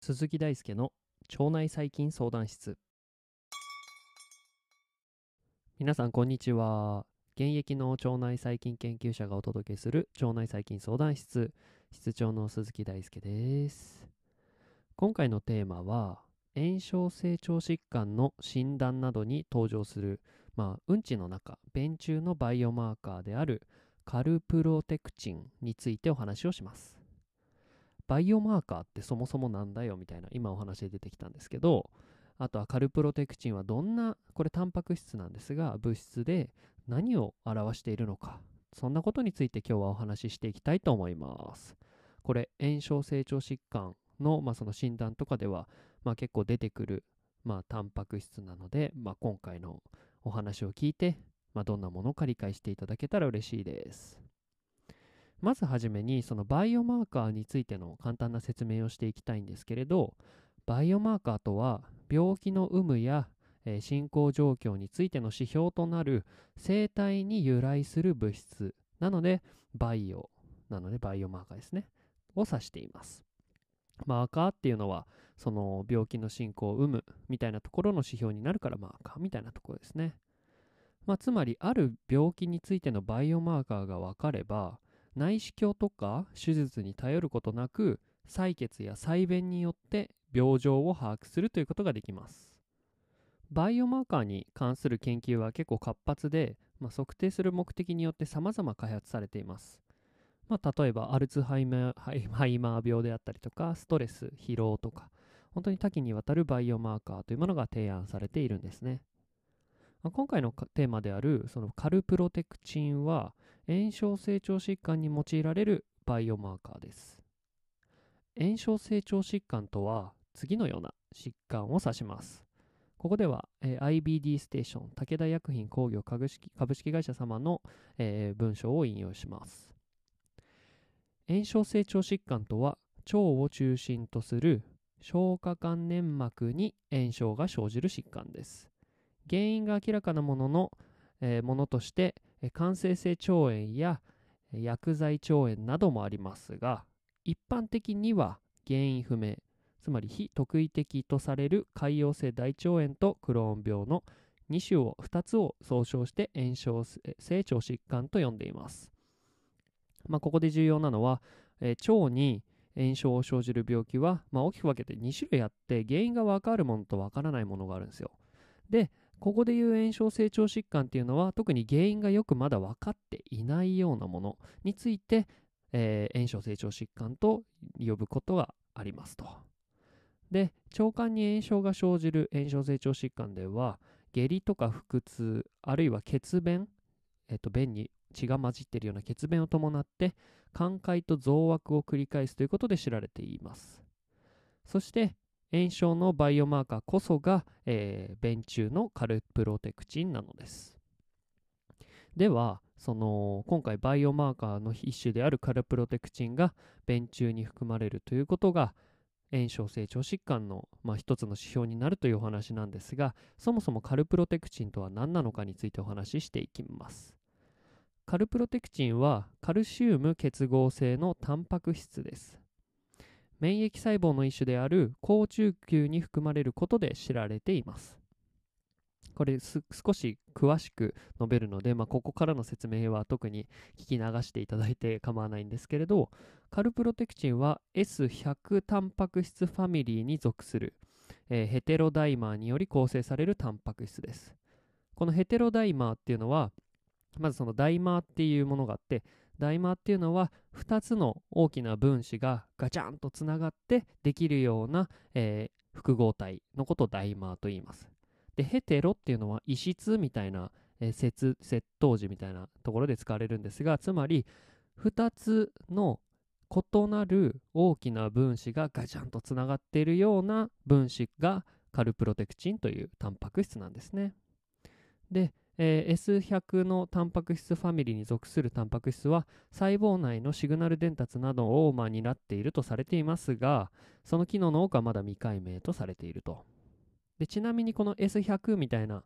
鈴木大輔の腸内細菌相談室。皆さんこんにちは。現役の腸内細菌研究者がお届けする腸内細菌相談室。室長の鈴木大輔です。今回のテーマは炎症性腸疾患の診断などに登場する、まあ、うんちの中便中のバイオマーカーであるカルプロテクチンについてお話をします。バイオマーカーってそもそもなんだよみたいな今お話で出てきたんですけどあとはカルプロテクチンはどんなこれタンパク質なんですが物質で何を表しているのかそんなことについて今日はお話ししていきたいと思います。これ炎症成長疾患の,、まあその診断とかでは、まあ、結構出てくる、まあ、タンパク質なので、まあ、今回のお話を聞いて、まあ、どんなものか理解していただけたら嬉しいです。まずはじめにそのバイオマーカーについての簡単な説明をしていきたいんですけれどバイオマーカーとは病気の有無や、えー、進行状況についての指標となる生態に由来する物質なのでバイオなのでバイオマーカーですね。を指しています。マーカーっていうのはその病気の進行を有無みたいなところの指標になるからマーカーみたいなところですね。まあ、つまりある病気についてのバイオマーカーが分かれば内視鏡とか手術に頼ることなく採血や採便によって病状を把握するということができます。バイオマーカーに関する研究は結構活発で、まあ、測定する目的によって様々開発されています、まあ、例えばアルツハイマー病であったりとかストレス疲労とか本当に多岐にわたるバイオマーカーというものが提案されているんですねまあ、今回のテーマであるそのカルプロテクチンは炎症成長疾患に用いられるバイオマーカーです。炎症成長疾患とは次のような疾患を指します。ここでは、えー、IBD ステーション武田薬品工業株式会社様の、えー、文章を引用します。炎症成長疾患とは腸を中心とする消化管粘膜に炎症が生じる疾患です。原因が明らかなものの、えー、ものとして感性性腸炎や薬剤腸炎などもありますが一般的には原因不明つまり非特異的とされる潰瘍性大腸炎とクローン病の2種を2つを総称して炎症性腸疾患と呼んでいます、まあ、ここで重要なのは、えー、腸に炎症を生じる病気は、まあ、大きく分けて2種類あって原因が分かるものと分からないものがあるんですよでここでいう炎症成長疾患っていうのは特に原因がよくまだ分かっていないようなものについて、えー、炎症成長疾患と呼ぶことがありますと。で腸管に炎症が生じる炎症成長疾患では下痢とか腹痛あるいは血便、えっと、便に血が混じっているような血便を伴って寛解と増悪を繰り返すということで知られていますそして炎症のバイオマーカーこそが、えー、便中のカルプロテクチンなのです。では、その今回バイオマーカーの一種であるカルプロテクチンが便中に含まれるということが炎症性腸疾患の、まあ、一つの指標になるというお話なんですがそもそもカルプロテクチンとは何なのかについてお話ししていきますカルプロテクチンはカルシウム結合性のタンパク質です免疫細胞の一種である高中球に含まれることで知られています。これ少し詳しく述べるので、まあ、ここからの説明は特に聞き流していただいて構わないんですけれどカルプロテクチンは S100 タンパク質ファミリーに属する、えー、ヘテロダイマーにより構成されるタンパク質ですこのヘテロダイマーっていうのはまずそのダイマーっていうものがあってダイマーっていうのは2つの大きな分子がガチャンとつながってできるような、えー、複合体のことをダイマーと言います。で、ヘテロっていうのは異質みたいな、えー、接接頭時みたいなところで使われるんですが、つまり2つの異なる大きな分子がガチャンとつながっているような分子がカルプロテクチンというタンパク質なんですね。で、えー、S100 のタンパク質ファミリーに属するタンパク質は細胞内のシグナル伝達などを、まあ、担っているとされていますがその機能の多くはまだ未解明とされていると。でちなみにこの S100 みたいな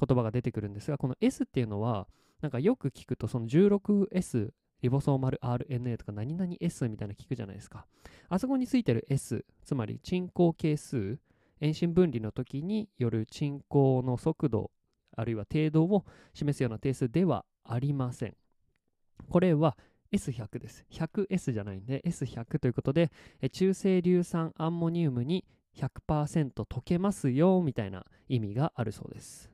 言葉が出てくるんですがこの S っていうのはなんかよく聞くとその 16S リボソーマル RNA とか何々 S みたいな聞くじゃないですか。あそこについてる S つまり沈降係数遠心分離の時による沈降の速度あるいは程度を示すような定数ではありませんこれは S100 です。100S じゃないんで S100 ということで、中性硫酸アンモニウムに100%溶けますよみたいな意味があるそうです。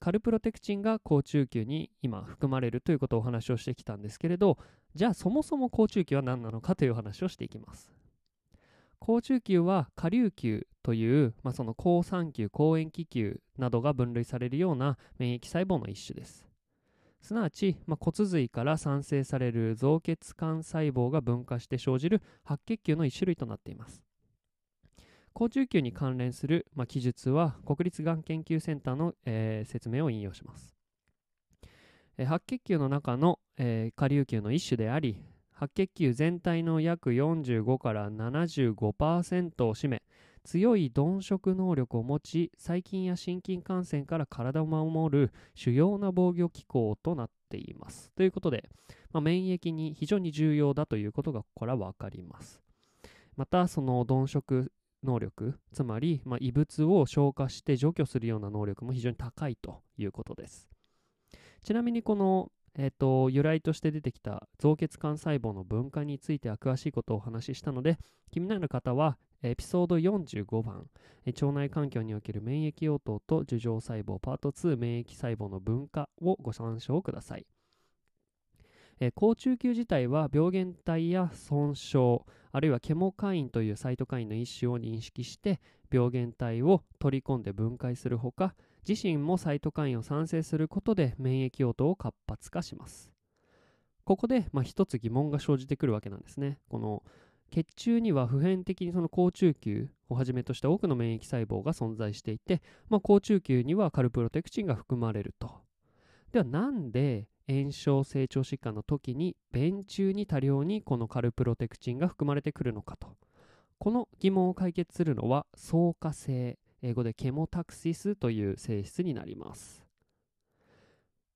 カルプロテクチンが高中級に今含まれるということをお話をしてきたんですけれど、じゃあそもそも高中級は何なのかという話をしていきます。高中級は下流球という、まあ、その高酸球、高塩基球などが分類されるような免疫細胞の一種です。すなわち、まあ、骨髄から産生される造血管細胞が分化して生じる白血球の一種類となっています。高中球に関連する、まあ、記述は国立がん研究センターの、えー、説明を引用します。え、白血球の中の、えー、下流球の一種であり、白血球全体の約45から75%を占め、強い鈍色能力を持ち細菌や心筋感染から体を守る主要な防御機構となっています。ということで、まあ、免疫に非常に重要だということがここから分かります。またその鈍色能力つまり、まあ、異物を消化して除去するような能力も非常に高いということです。ちなみにこのえーと、由来として出てきた造血管細胞の分化については詳しいことをお話ししたので気になる方はエピソード45番、腸内環境における免疫応答と樹状細胞パート2免疫細胞の分化をご参照ください。え高中球自体は病原体や損傷あるいはケモカインというサイトカインの一種を認識して病原体を取り込んで分解するほか自身もサイトカインを産生することで免疫応答を活発化しますここで、まあ、一つ疑問が生じてくるわけなんですねこの血中には普遍的にその高中球をはじめとした多くの免疫細胞が存在していて、まあ、高中球にはカルプロテクチンが含まれると。ではなんで炎症成長疾患の時に便中に多量にこのカルプロテクチンが含まれてくるのかと。この疑問を解決するのは相化性、英語でケモタクシスという性質になります。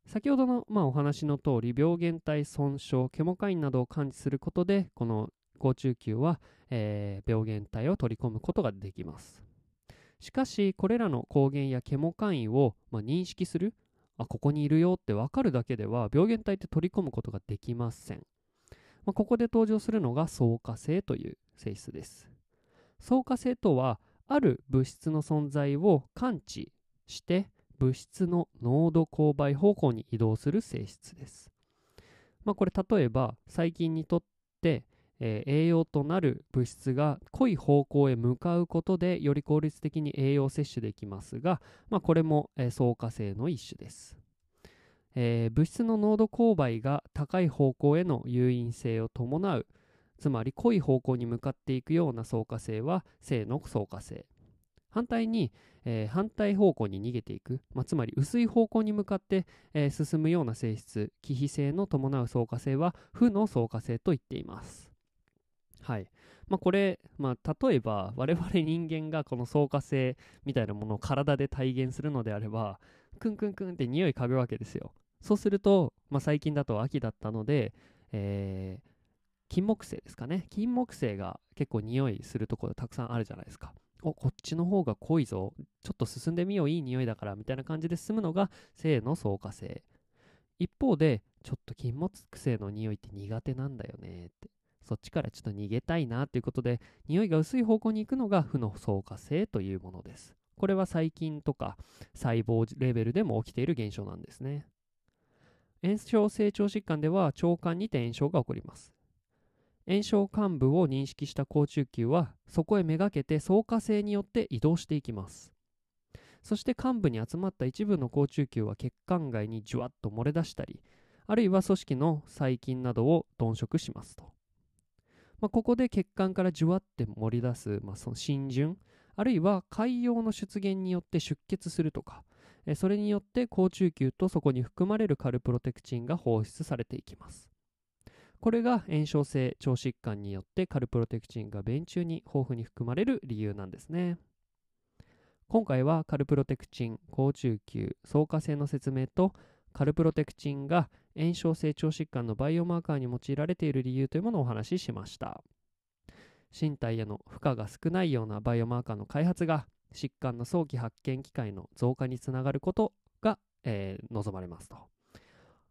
先ほどの、まあ、お話の通り病原体損傷ケモカインなどを感知することでこの高中球は、えー、病原体を取り込むことができます。しかし、これらの抗原やケモカインを、まあ、認識する、あ、ここにいるよって分かるだけでは、病原体って取り込むことができません。まあ、ここで登場するのが相化性という性質です。相化性とは、ある物質の存在を感知して物質の濃度勾配方向に移動する性質です。まあ、これ例えば細菌にとってえー、栄養となる物質が濃い方向へ向かうことでより効率的に栄養摂取できますが、まあ、これも、えー、相化性の一種です、えー、物質の濃度勾配が高い方向への誘引性を伴うつまり濃い方向に向かっていくような相化性は正の相化性反対に、えー、反対方向に逃げていく、まあ、つまり薄い方向に向かって、えー、進むような性質忌避性の伴う相化性は負の相化性と言っていますはい。まあ、これ、まあ、例えば我々人間がこの相化性みたいなものを体で体現するのであれば、クンクンクンって匂い嗅ぐわけですよ。そうすると、まあ、最近だと秋だったので、えー、金木犀ですかね。金木犀が結構匂いするところたくさんあるじゃないですか。お、こっちの方が濃いぞ。ちょっと進んでみよう。いい匂いだから。みたいな感じで進むのが性の相化性。一方で、ちょっと金木犀の匂いって苦手なんだよねって。そっちからちょっと逃げたいなということで、匂いが薄い方向に行くのが負の相化性というものです。これは細菌とか細胞レベルでも起きている現象なんですね。炎症成長疾患では腸管にて炎症が起こります。炎症幹部を認識した高中球はそこへめがけて相化性によって移動していきます。そして幹部に集まった一部の高中球は血管外にじゅわっと漏れ出したり、あるいは組織の細菌などを鈍色しますと。まあ、ここで血管からじゅわって漏り出す、まあ、その浸潤あるいは海洋の出現によって出血するとか、それによって高中球とそこに含まれるカルプロテクチンが放出されていきますこれが炎症性腸疾患によってカルプロテクチンが便中に豊富に含まれる理由なんですね。今回はカルプロテクチン、高中級、相加性の説明とカルプロテクチンが炎症性腸疾患のバイオマーカーに用いられている理由というものをお話ししました。身体への負荷が少ないようなバイオマーカーの開発が疾患の早期発見機会の増加につながることが、えー、望まれますと。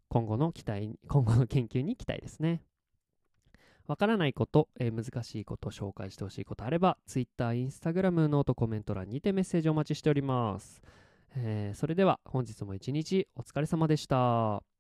今後の期待今後の研究に期待ですねわからないこと、えー、難しいこと、紹介してほしいことあれば、Twitter、Instagram、ノート、コメント欄にてメッセージお待ちしております。えー、それでは本日も一日お疲れ様でした。